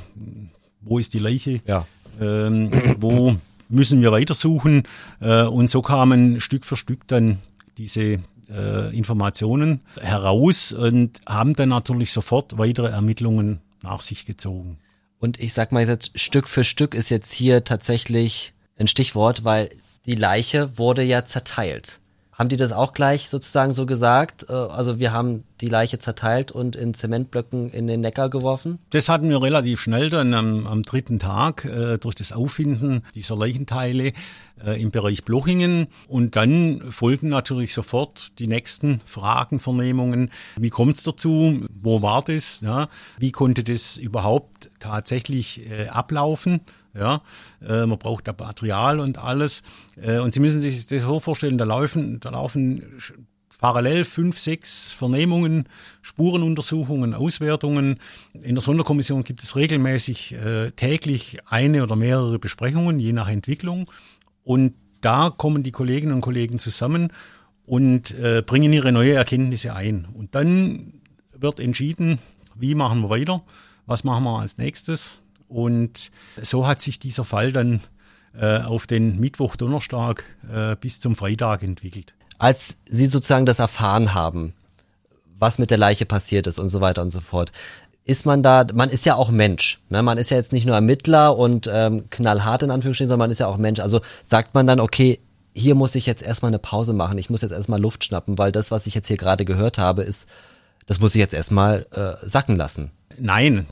Wo ist die Leiche? Ja. Ähm, wo müssen wir weitersuchen? Äh, und so kamen Stück für Stück dann diese äh, Informationen heraus und haben dann natürlich sofort weitere Ermittlungen nach sich gezogen. Und ich sag mal jetzt, Stück für Stück ist jetzt hier tatsächlich ein Stichwort, weil die Leiche wurde ja zerteilt. Haben die das auch gleich sozusagen so gesagt? Äh, also wir haben die Leiche zerteilt und in Zementblöcken in den Neckar geworfen? Das hatten wir relativ schnell dann am, am dritten Tag äh, durch das Auffinden dieser Leichenteile äh, im Bereich Blochingen. Und dann folgen natürlich sofort die nächsten Fragen, Vernehmungen. Wie kommt es dazu? Wo war das? Ja? Wie konnte das überhaupt tatsächlich äh, ablaufen? Ja, äh, man braucht da Material und alles. Äh, und Sie müssen sich das so vorstellen, da laufen, da laufen parallel fünf, sechs Vernehmungen, Spurenuntersuchungen, Auswertungen. In der Sonderkommission gibt es regelmäßig äh, täglich eine oder mehrere Besprechungen, je nach Entwicklung. Und da kommen die Kolleginnen und Kollegen zusammen und äh, bringen ihre neue Erkenntnisse ein. Und dann wird entschieden, wie machen wir weiter, was machen wir als nächstes und so hat sich dieser Fall dann äh, auf den Mittwoch, Donnerstag äh, bis zum Freitag entwickelt. Als Sie sozusagen das erfahren haben, was mit der Leiche passiert ist und so weiter und so fort, ist man da, man ist ja auch Mensch. Ne? Man ist ja jetzt nicht nur Ermittler und ähm, knallhart in Anführungsstrichen, sondern man ist ja auch Mensch. Also sagt man dann, okay, hier muss ich jetzt erstmal eine Pause machen, ich muss jetzt erstmal Luft schnappen, weil das, was ich jetzt hier gerade gehört habe, ist, das muss ich jetzt erstmal äh, sacken lassen. Nein,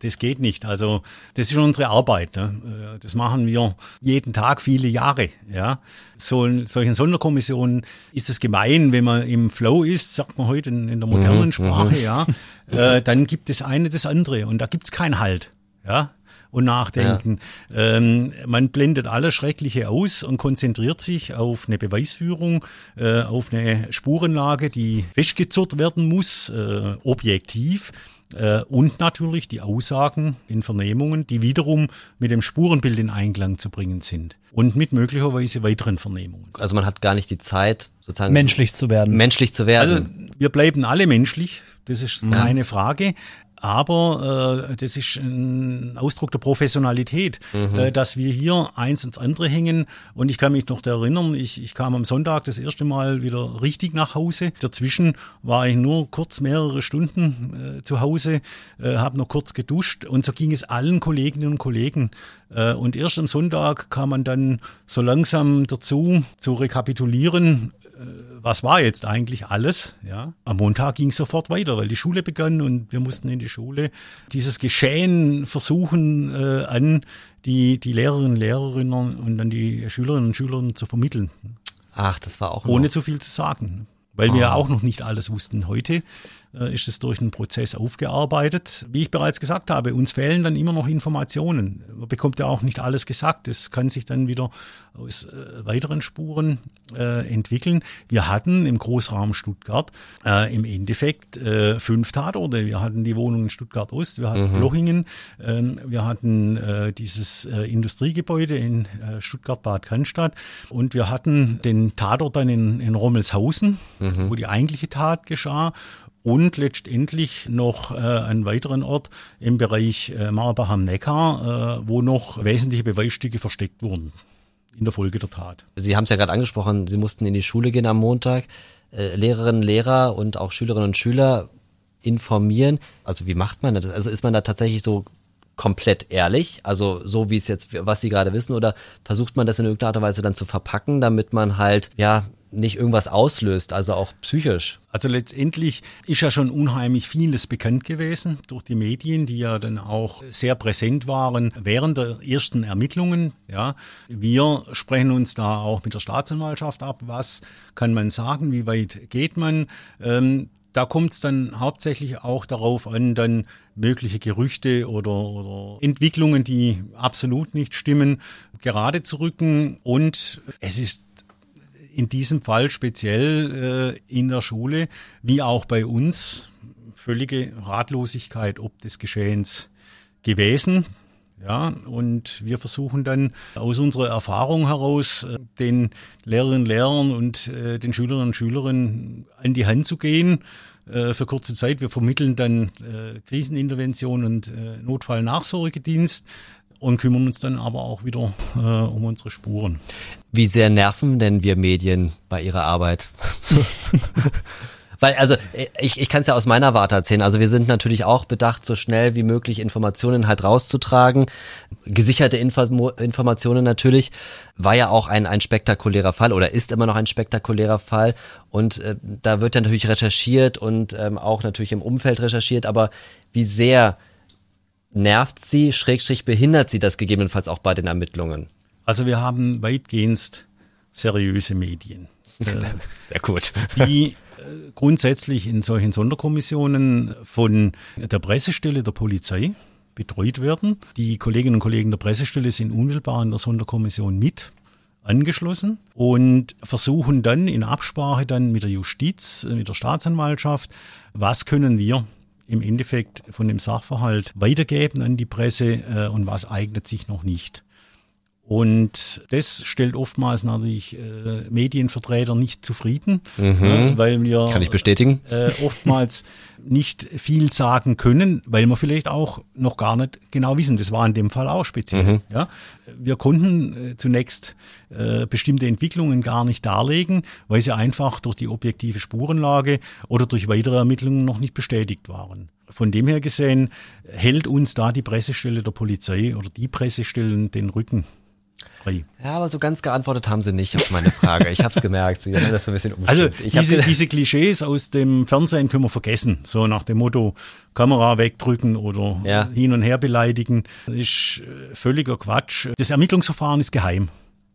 das geht nicht. Also das ist unsere Arbeit. Ne? Das machen wir jeden Tag viele Jahre. Ja, so solchen Sonderkommissionen ist es gemein, wenn man im Flow ist, sagt man heute in, in der modernen mhm, Sprache. Mhm. Ja, äh, dann gibt es eine das andere und da gibt es keinen Halt. Ja, und nachdenken. Ja. Ähm, man blendet alles Schreckliche aus und konzentriert sich auf eine Beweisführung, äh, auf eine Spurenlage, die festgezurrt werden muss, äh, objektiv. Äh, und natürlich die Aussagen in Vernehmungen, die wiederum mit dem Spurenbild in Einklang zu bringen sind. Und mit möglicherweise weiteren Vernehmungen. Also man hat gar nicht die Zeit, sozusagen menschlich zu werden. Menschlich zu werden. Also wir bleiben alle menschlich, das ist mhm. keine Frage aber äh, das ist ein Ausdruck der Professionalität, mhm. äh, dass wir hier eins ins andere hängen. Und ich kann mich noch erinnern, ich, ich kam am Sonntag das erste Mal wieder richtig nach Hause. Dazwischen war ich nur kurz mehrere Stunden äh, zu Hause, äh, habe noch kurz geduscht und so ging es allen Kolleginnen und Kollegen. Äh, und erst am Sonntag kam man dann so langsam dazu zu rekapitulieren, äh, was war jetzt eigentlich alles? Ja, am Montag ging es sofort weiter, weil die Schule begann und wir mussten in die Schule dieses Geschehen versuchen äh, an die, die Lehrerinnen und Lehrerinnen und dann die Schülerinnen und Schüler zu vermitteln. Ach, das war auch ohne noch. zu viel zu sagen, weil oh. wir auch noch nicht alles wussten. Heute ist es durch einen Prozess aufgearbeitet. Wie ich bereits gesagt habe, uns fehlen dann immer noch Informationen. Man bekommt ja auch nicht alles gesagt. Das kann sich dann wieder aus äh, weiteren Spuren äh, entwickeln. Wir hatten im Großraum Stuttgart äh, im Endeffekt äh, fünf Tatorte. Wir hatten die Wohnung in Stuttgart Ost, wir hatten mhm. Blochingen, ähm, wir hatten äh, dieses Industriegebäude in Stuttgart-Bad Cannstatt und wir hatten den Tatort dann in, in Rommelshausen, mhm. wo die eigentliche Tat geschah und letztendlich noch äh, einen weiteren Ort im Bereich äh, Marbach am Neckar, äh, wo noch wesentliche Beweisstücke versteckt wurden in der Folge der Tat. Sie haben es ja gerade angesprochen, Sie mussten in die Schule gehen am Montag. Äh, Lehrerinnen, Lehrer und auch Schülerinnen und Schüler informieren. Also wie macht man das? Also ist man da tatsächlich so komplett ehrlich, also so wie es jetzt, was Sie gerade wissen, oder versucht man das in irgendeiner Art und Weise dann zu verpacken, damit man halt, ja, nicht irgendwas auslöst, also auch psychisch. Also letztendlich ist ja schon unheimlich vieles bekannt gewesen durch die Medien, die ja dann auch sehr präsent waren während der ersten Ermittlungen. Ja, wir sprechen uns da auch mit der Staatsanwaltschaft ab. Was kann man sagen? Wie weit geht man? Ähm, da kommt es dann hauptsächlich auch darauf an, dann mögliche Gerüchte oder, oder Entwicklungen, die absolut nicht stimmen, gerade zu rücken. Und es ist in diesem Fall speziell äh, in der Schule, wie auch bei uns, völlige Ratlosigkeit ob des Geschehens gewesen. Ja, und wir versuchen dann aus unserer Erfahrung heraus äh, den Lehrerinnen und Lehrern und äh, den Schülerinnen und Schülerinnen an die Hand zu gehen äh, für kurze Zeit. Wir vermitteln dann äh, Krisenintervention und äh, Notfallnachsorgedienst und kümmern uns dann aber auch wieder äh, um unsere Spuren. Wie sehr nerven denn wir Medien bei ihrer Arbeit? Weil, also ich, ich kann es ja aus meiner Warte erzählen. Also wir sind natürlich auch bedacht, so schnell wie möglich Informationen halt rauszutragen. Gesicherte Info Informationen natürlich. War ja auch ein, ein spektakulärer Fall oder ist immer noch ein spektakulärer Fall. Und äh, da wird dann natürlich recherchiert und ähm, auch natürlich im Umfeld recherchiert. Aber wie sehr nervt sie, schrägstrich behindert sie das gegebenenfalls auch bei den Ermittlungen? Also wir haben weitgehend seriöse Medien. Sehr gut. Die äh, grundsätzlich in solchen Sonderkommissionen von der Pressestelle der Polizei betreut werden. Die Kolleginnen und Kollegen der Pressestelle sind unmittelbar in der Sonderkommission mit angeschlossen und versuchen dann in Absprache dann mit der Justiz, mit der Staatsanwaltschaft, was können wir im Endeffekt von dem Sachverhalt weitergeben an die Presse äh, und was eignet sich noch nicht. Und das stellt oftmals natürlich äh, Medienvertreter nicht zufrieden, mhm. äh, weil wir Kann ich bestätigen. Äh, oftmals nicht viel sagen können, weil wir vielleicht auch noch gar nicht genau wissen. Das war in dem Fall auch speziell. Mhm. Ja? Wir konnten äh, zunächst äh, bestimmte Entwicklungen gar nicht darlegen, weil sie einfach durch die objektive Spurenlage oder durch weitere Ermittlungen noch nicht bestätigt waren. Von dem her gesehen hält uns da die Pressestelle der Polizei oder die Pressestellen den Rücken. Frei. Ja, aber so ganz geantwortet haben sie nicht auf meine Frage. Ich habe es gemerkt. Sie haben das so ein bisschen Also. Ich hab diese, diese Klischees aus dem Fernsehen können wir vergessen. So nach dem Motto Kamera wegdrücken oder Ja. hin und her beleidigen. Das ist äh, völliger Quatsch. Das Ermittlungsverfahren ist geheim.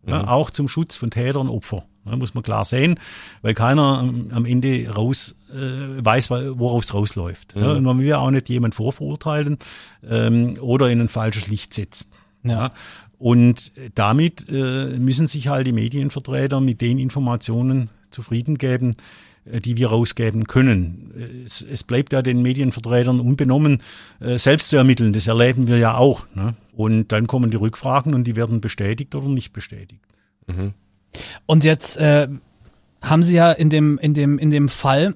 Ja, auch zum Schutz von Tätern und Opfer. Ja, muss man klar sehen, weil keiner am, Ende raus äh, weiß, worauf es rausläuft. Ja, und man will ja auch nicht jemand vorverurteilen ähm, oder in ein falsches Licht setzen. Ja. Und damit äh, müssen sich halt die Medienvertreter mit den Informationen zufrieden geben, äh, die wir rausgeben können. Äh, Es, es bleibt ja den Medienvertretern unbenommen, äh, selbst zu ermitteln. Das erleben wir ja auch. Ne? Und dann kommen die Rückfragen und die werden bestätigt oder nicht bestätigt. Und jetzt äh, haben Sie ja in dem, in dem, in dem Fall,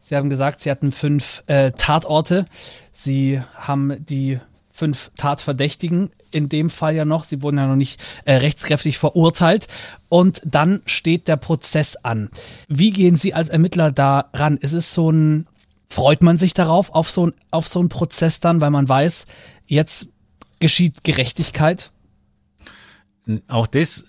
Sie haben gesagt, Sie hatten fünf äh, Tatorte. Sie haben die fünf Tatverdächtigen in dem Fall ja noch. Sie wurden ja noch nicht äh, rechtskräftig verurteilt. Und dann steht der Prozess an. Wie gehen Sie als Ermittler da ran? Ist es so ein, freut man sich darauf, auf so, ein, auf so einen Prozess dann, weil man weiß, jetzt geschieht Gerechtigkeit? Auch das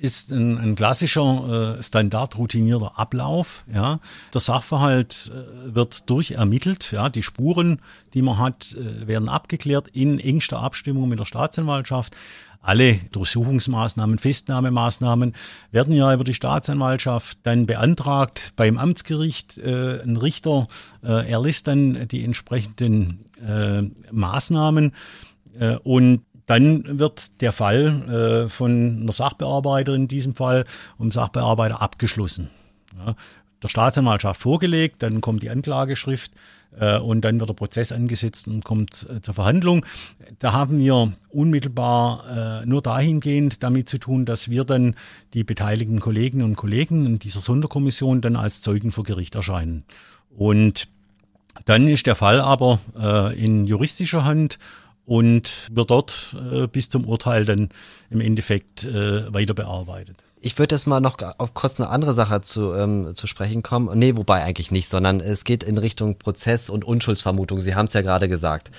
ist ein, ein klassischer äh, standardroutinierter Ablauf. Ja. Der Sachverhalt äh, wird durchermittelt. Ja. Die Spuren, die man hat, äh, werden abgeklärt in engster Abstimmung mit der Staatsanwaltschaft. Alle Durchsuchungsmaßnahmen, Festnahmemaßnahmen werden ja über die Staatsanwaltschaft dann beantragt beim Amtsgericht. Äh, ein Richter äh, erlässt dann die entsprechenden äh, Maßnahmen äh, und dann wird der Fall äh, von einer Sachbearbeiterin, in diesem Fall um Sachbearbeiter, abgeschlossen. Ja, der Staatsanwaltschaft vorgelegt, dann kommt die Anklageschrift äh, und dann wird der Prozess angesetzt und kommt äh, zur Verhandlung. Da haben wir unmittelbar äh, nur dahingehend damit zu tun, dass wir dann die beteiligten Kolleginnen und Kollegen in dieser Sonderkommission dann als Zeugen vor Gericht erscheinen. Und dann ist der Fall aber äh, in juristischer Hand und wird dort äh, bis zum Urteil dann im Endeffekt äh, weiter bearbeitet. Ich würde jetzt mal noch auf kurz eine andere Sache zu, ähm, zu sprechen kommen. Nee, wobei eigentlich nicht, sondern es geht in Richtung Prozess und Unschuldsvermutung. Sie haben es ja gerade gesagt.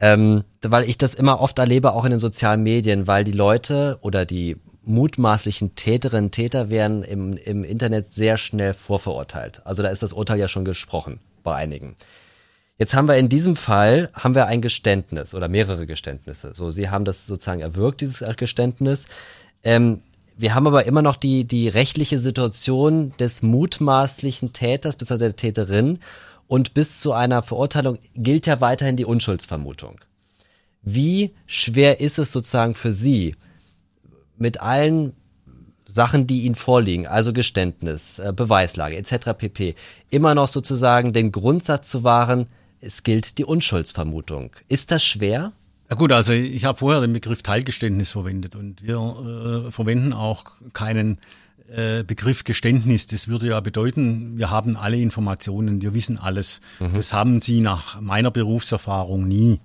Ähm, weil ich das immer oft erlebe, auch in den sozialen Medien, weil die Leute oder die mutmaßlichen Täterinnen, Täter werden im, im Internet sehr schnell vorverurteilt. Also da ist das Urteil ja schon gesprochen bei einigen. Jetzt haben wir in diesem Fall haben wir ein Geständnis oder mehrere Geständnisse. So, Sie haben das sozusagen erwirkt, dieses Geständnis. Ähm, wir haben aber immer noch die, die rechtliche Situation des mutmaßlichen Täters bzw. der Täterin und bis zu einer Verurteilung gilt ja weiterhin die Unschuldsvermutung. Wie schwer ist es sozusagen für Sie, mit allen Sachen, die Ihnen vorliegen, also Geständnis, äh, Beweislage etc. pp., immer noch sozusagen den Grundsatz zu wahren, es gilt die Unschuldsvermutung. Ist das schwer? Ja gut, also ich habe vorher den Begriff Teilgeständnis verwendet und wir äh, verwenden auch keinen äh, Begriff Geständnis. Das würde ja bedeuten, wir haben alle Informationen, wir wissen alles. Das haben Sie nach meiner Berufserfahrung nie.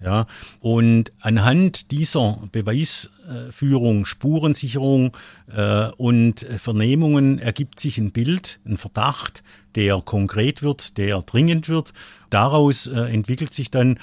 Ja, und anhand dieser Beweisführung, Spurensicherung äh, und Vernehmungen ergibt sich ein Bild, ein Verdacht, der konkret wird, der dringend wird. Daraus äh, entwickelt sich dann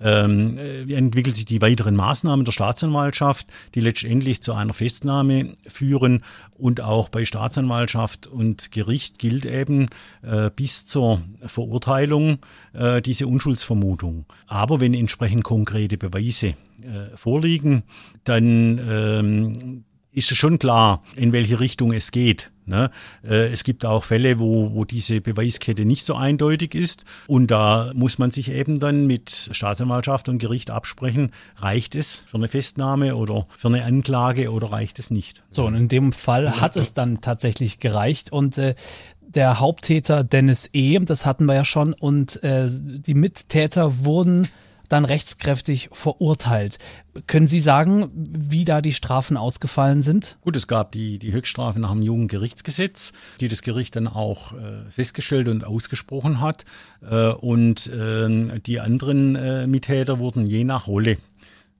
ähm, äh, entwickelt sich die weiteren Maßnahmen der Staatsanwaltschaft, die letztendlich zu einer Festnahme führen. Und auch bei Staatsanwaltschaft und Gericht gilt eben äh, bis zur Verurteilung äh, diese Unschuldsvermutung. Aber wenn entsprechend konkrete Beweise äh, vorliegen, dann ähm, ist es schon klar, in welche Richtung es geht. Ne? Äh, Es gibt auch Fälle, wo, wo diese Beweiskette nicht so eindeutig ist. Und da muss man sich eben dann mit Staatsanwaltschaft und Gericht absprechen, reicht es für eine Festnahme oder für eine Anklage oder reicht es nicht. So, und in dem Fall hat es dann tatsächlich gereicht und äh, der Haupttäter Dennis E., das hatten wir ja schon, und äh, die Mittäter wurden dann rechtskräftig verurteilt. Können Sie sagen, wie da die Strafen ausgefallen sind? Gut, es gab die, die Höchststrafe nach dem Jugendgerichtsgesetz, die das Gericht dann auch äh, festgestellt und ausgesprochen hat. Äh, und ähm, die anderen äh, Mittäter wurden je nach Rolle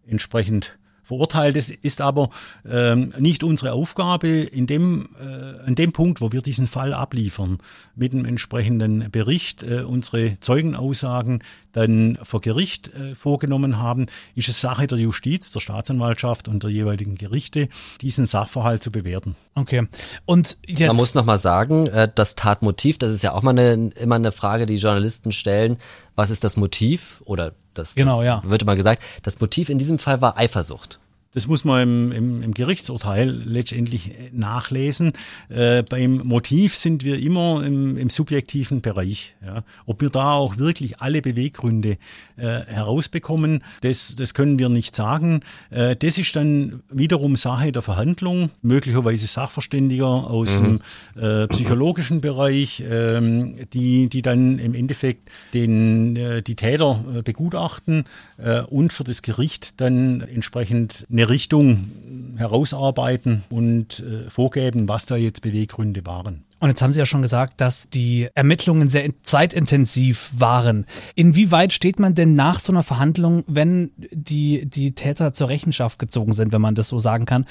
entsprechend verurteilt. Es ist aber ähm, nicht unsere Aufgabe, in dem, äh, an dem Punkt, wo wir diesen Fall abliefern, mit dem entsprechenden Bericht äh, unsere Zeugenaussagen dann vor Gericht äh, vorgenommen haben, ist es Sache der Justiz, der Staatsanwaltschaft und der jeweiligen Gerichte, diesen Sachverhalt zu bewerten. Okay. Und jetzt Man muss nochmal sagen, äh, das Tatmotiv, das ist ja auch mal eine, immer eine Frage, die Journalisten stellen. Was ist das Motiv? Oder das, Genau, das ja. wird immer gesagt. Das Motiv in diesem Fall war Eifersucht. Das muss man im, im, im Gerichtsurteil letztendlich äh, nachlesen. Äh, beim Motiv sind wir immer im, im subjektiven Bereich. Ja. Ob wir da auch wirklich alle Beweggründe äh, herausbekommen, das, das können wir nicht sagen. Äh, das ist dann wiederum Sache der Verhandlung, möglicherweise Sachverständiger aus dem äh, psychologischen Bereich, ähm, die, die dann im Endeffekt den, äh, die Täter begutachten und für das Gericht dann entsprechend eine Richtung herausarbeiten und äh, vorgeben, was da jetzt Beweggründe waren. Und jetzt haben Sie ja schon gesagt, dass die Ermittlungen sehr in- zeitintensiv waren. Inwieweit steht man denn nach so einer Verhandlung, wenn die, die Täter zur Rechenschaft gezogen sind, wenn man das so sagen kann,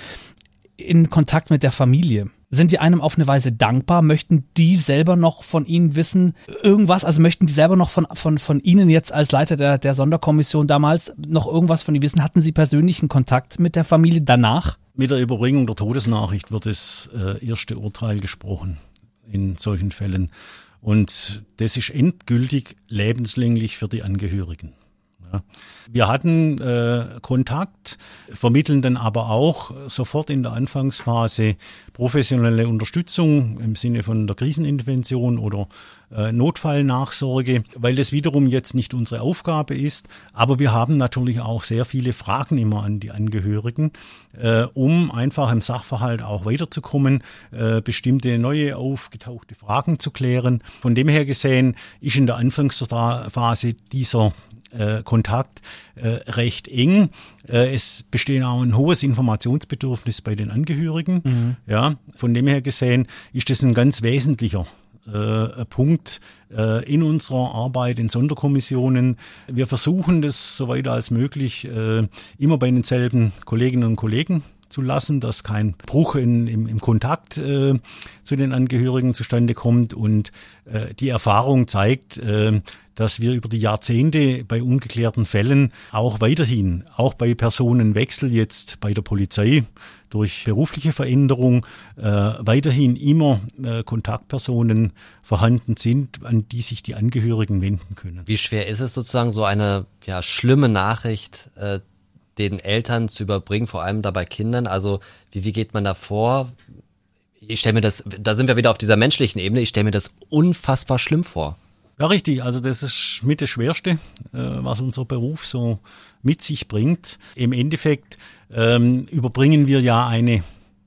in Kontakt mit der Familie? Sind die einem auf eine Weise dankbar? Möchten die selber noch von Ihnen wissen, irgendwas? Also möchten die selber noch von, von, von Ihnen jetzt als Leiter der, der Sonderkommission damals noch irgendwas von Ihnen wissen? Hatten Sie persönlichen Kontakt mit der Familie danach? Mit der Überbringung der Todesnachricht wird das äh, erste Urteil gesprochen in solchen Fällen. Und das ist endgültig lebenslänglich für die Angehörigen. Wir hatten äh, Kontakt, vermitteln dann aber auch sofort in der Anfangsphase professionelle Unterstützung im Sinne von der Krisenintervention oder äh, Notfallnachsorge, weil das wiederum jetzt nicht unsere Aufgabe ist. Aber wir haben natürlich auch sehr viele Fragen immer an die Angehörigen, äh, um einfach im Sachverhalt auch weiterzukommen, äh, bestimmte neue aufgetauchte Fragen zu klären. Von dem her gesehen ist in der Anfangsphase dieser äh, Kontakt äh, recht eng. Äh, es besteht auch ein hohes Informationsbedürfnis bei den Angehörigen. Ja, von dem her gesehen ist das ein ganz wesentlicher äh, Punkt äh, in unserer Arbeit in Sonderkommissionen. Wir versuchen das soweit als möglich äh, immer bei denselben Kolleginnen und Kollegen zu lassen, dass kein Bruch in, im, im Kontakt äh, zu den Angehörigen zustande kommt. Und äh, die Erfahrung zeigt, äh, dass wir über die Jahrzehnte bei ungeklärten Fällen auch weiterhin, auch bei Personenwechsel jetzt bei der Polizei durch berufliche Veränderung, äh, weiterhin immer äh, Kontaktpersonen vorhanden sind, an die sich die Angehörigen wenden können. Wie schwer ist es sozusagen, so eine ja, schlimme Nachricht äh, den Eltern zu überbringen, vor allem dabei Kindern? Also wie, wie geht man da vor? Ich stelle mir das, da sind wir wieder auf dieser menschlichen Ebene, ich stelle mir das unfassbar schlimm vor. Ja, richtig. Also das ist mit das Schwerste, äh, was unser Beruf so mit sich bringt. Im Endeffekt ähm, überbringen wir ja eine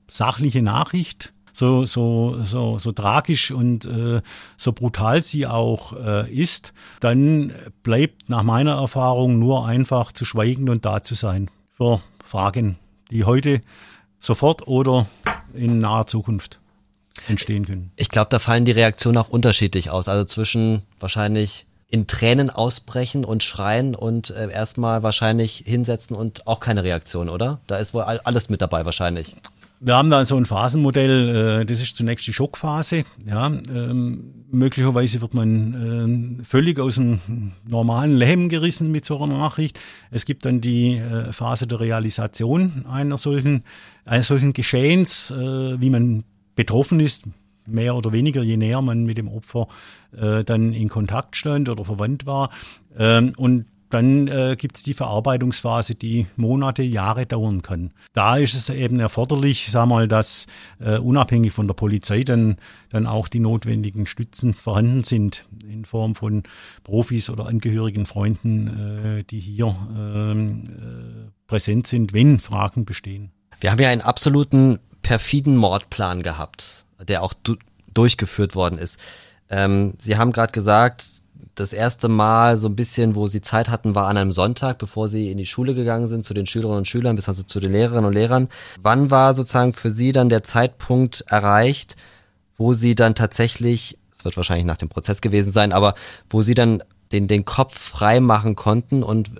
sachliche Nachricht. So, so, so, so tragisch und äh, so brutal sie auch äh, ist, dann bleibt nach meiner Erfahrung nur einfach zu schweigen und da zu sein für Fragen, die heute sofort oder in naher Zukunft entstehen können. Ich glaube, da fallen die Reaktionen auch unterschiedlich aus. Also zwischen wahrscheinlich in Tränen ausbrechen und schreien und äh, erstmal wahrscheinlich hinsetzen und auch keine Reaktion, oder? Da ist wohl all- alles mit dabei wahrscheinlich. Wir haben da so ein Phasenmodell, äh, das ist zunächst die Schockphase. Ja, ähm, möglicherweise wird man ähm, völlig aus dem normalen Leben gerissen mit so einer Nachricht. Es gibt dann die äh, Phase der Realisation einer solchen, eines solchen Geschehens, äh, wie man betroffen ist, mehr oder weniger, je näher man mit dem Opfer äh, dann in Kontakt stand oder verwandt war. Ähm, und dann äh, gibt es die Verarbeitungsphase, die Monate, Jahre dauern kann. Da ist es eben erforderlich, sag mal, dass äh, unabhängig von der Polizei dann, dann auch die notwendigen Stützen vorhanden sind in Form von Profis oder angehörigen Freunden, äh, die hier ähm, äh, präsent sind, wenn Fragen bestehen. Wir haben ja einen absoluten perfiden Mordplan gehabt, der auch du durchgeführt worden ist. Ähm, Sie haben gerade gesagt, das erste Mal so ein bisschen, wo Sie Zeit hatten, war an einem Sonntag, bevor Sie in die Schule gegangen sind, zu den Schülerinnen und Schülern, bis also zu den Lehrerinnen und Lehrern. Wann war sozusagen für Sie dann der Zeitpunkt erreicht, wo Sie dann tatsächlich, es wird wahrscheinlich nach dem Prozess gewesen sein, aber wo Sie dann den, den Kopf frei machen konnten und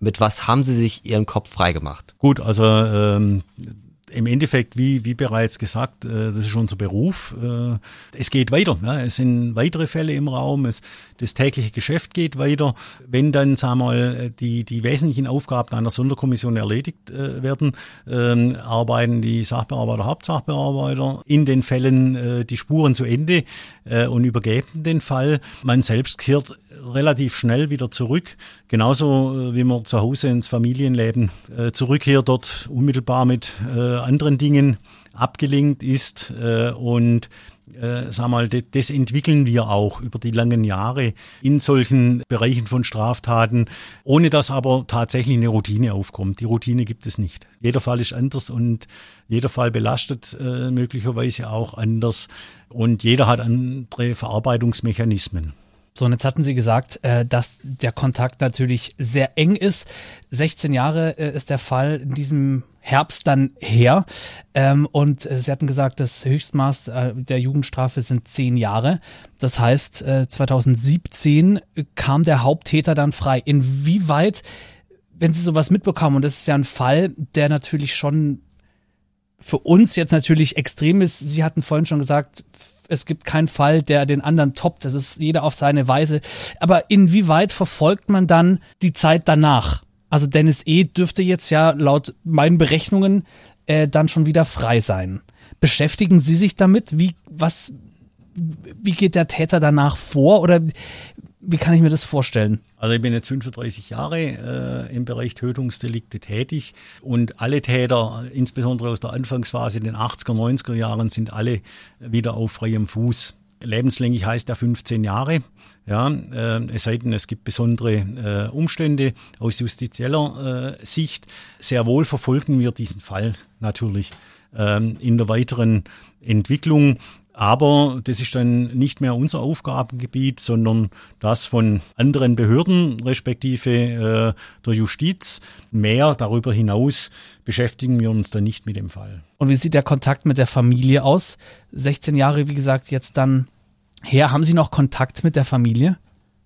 mit was haben Sie sich Ihren Kopf freigemacht? Gut, also ähm, im Endeffekt, wie, wie bereits gesagt, äh, das ist unser Beruf. Äh, es geht weiter. Ja. Es sind weitere Fälle im Raum. Es, das tägliche Geschäft geht weiter. Wenn dann, sagen wir mal, die, die wesentlichen Aufgaben einer Sonderkommission erledigt äh, werden, ähm, arbeiten die Sachbearbeiter, Hauptsachbearbeiter in den Fällen äh, die Spuren zu Ende äh, und übergeben den Fall. Man selbst kehrt relativ schnell wieder zurück. Genauso äh, wie man zu Hause ins Familienleben äh, zurückkehrt, dort unmittelbar mit äh, anderen Dingen abgelenkt ist und äh, sag mal, das, das entwickeln wir auch über die langen Jahre in solchen Bereichen von Straftaten, ohne dass aber tatsächlich eine Routine aufkommt. Die Routine gibt es nicht. Jeder Fall ist anders und jeder Fall belastet äh, möglicherweise auch anders und jeder hat andere Verarbeitungsmechanismen. So, und jetzt hatten Sie gesagt, äh, dass der Kontakt natürlich sehr eng ist. 16 Jahre äh, ist der Fall in diesem Herbst dann her. Ähm, und äh, Sie hatten gesagt, das Höchstmaß äh, der Jugendstrafe sind 10 Jahre. Das heißt, äh, 2017 kam der Haupttäter dann frei. Inwieweit, wenn Sie sowas mitbekommen, und das ist ja ein Fall, der natürlich schon für uns jetzt natürlich extrem ist. Sie hatten vorhin schon gesagt, es gibt keinen Fall, der den anderen toppt. Das ist jeder auf seine Weise. Aber inwieweit verfolgt man dann die Zeit danach? Also Dennis E. dürfte jetzt ja laut meinen Berechnungen äh, dann schon wieder frei sein. Beschäftigen Sie sich damit? Wie, was, wie geht der Täter danach vor? Oder wie kann ich mir das vorstellen? Also ich bin jetzt 35 Jahre äh, im Bereich Tötungsdelikte tätig und alle Täter, insbesondere aus der Anfangsphase in den 80er, 90er Jahren, sind alle wieder auf freiem Fuß. Lebenslänglich heißt ja 15 Jahre. Ja, äh, es sei denn, es gibt besondere äh, Umstände aus justizieller äh, Sicht. Sehr wohl verfolgen wir diesen Fall natürlich ähm, in der weiteren Entwicklung. Aber das ist dann nicht mehr unser Aufgabengebiet, sondern das von anderen Behörden, respektive äh, der Justiz. Mehr darüber hinaus beschäftigen wir uns dann nicht mit dem Fall. Und wie sieht der Kontakt mit der Familie aus? 16 Jahre, wie gesagt, jetzt dann her. Haben Sie noch Kontakt mit der Familie?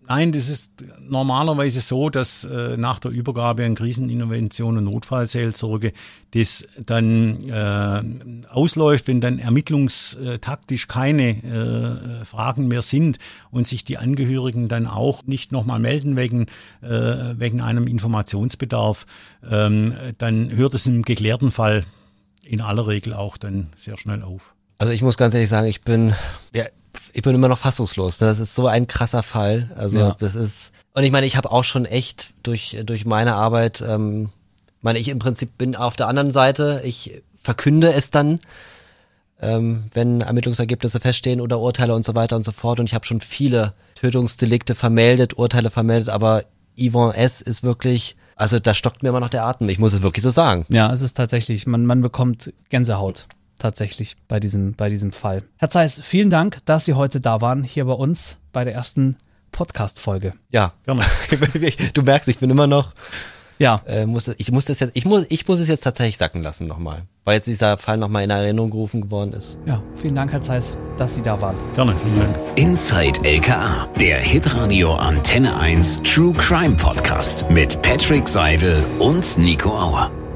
Nein, das ist normalerweise so, dass äh, nach der Übergabe an Krisenintervention und Notfallseelsorge das dann äh, ausläuft, wenn dann ermittlungstaktisch keine äh, Fragen mehr sind und sich die Angehörigen dann auch nicht nochmal melden wegen, äh, wegen einem Informationsbedarf, ähm, dann hört es im geklärten Fall in aller Regel auch dann sehr schnell auf. Also ich muss ganz ehrlich sagen, ich bin, ja, ich bin immer noch fassungslos. Ne? Das ist so ein krasser Fall. Also ja. das ist. Und ich meine, ich habe auch schon echt durch durch meine Arbeit, ähm, meine ich im Prinzip bin auf der anderen Seite. Ich verkünde es dann, ähm, wenn Ermittlungsergebnisse feststehen oder Urteile und so weiter und so fort. Und ich habe schon viele Tötungsdelikte vermeldet, Urteile vermeldet, aber Yvonne S. ist wirklich, also da stockt mir immer noch der Atem. Ich muss es wirklich so sagen. Ja, es ist tatsächlich, man, man bekommt Gänsehaut tatsächlich bei diesem, bei diesem Fall. Herr Zeiss, vielen Dank, dass Sie heute da waren, hier bei uns bei der ersten Podcast-Folge. Ja, gerne. du merkst, ich bin immer noch. Ja. Äh, muss, ich muss das jetzt, ich muss, ich muss es jetzt tatsächlich sacken lassen nochmal, weil jetzt dieser Fall nochmal in Erinnerung gerufen geworden ist. Ja, vielen Dank, Herr Zeiss, dass Sie da waren. Gerne, vielen Dank. Inside LKA, der Hitradio Antenne 1 True Crime Podcast mit Patrick Seidel und Nico Auer.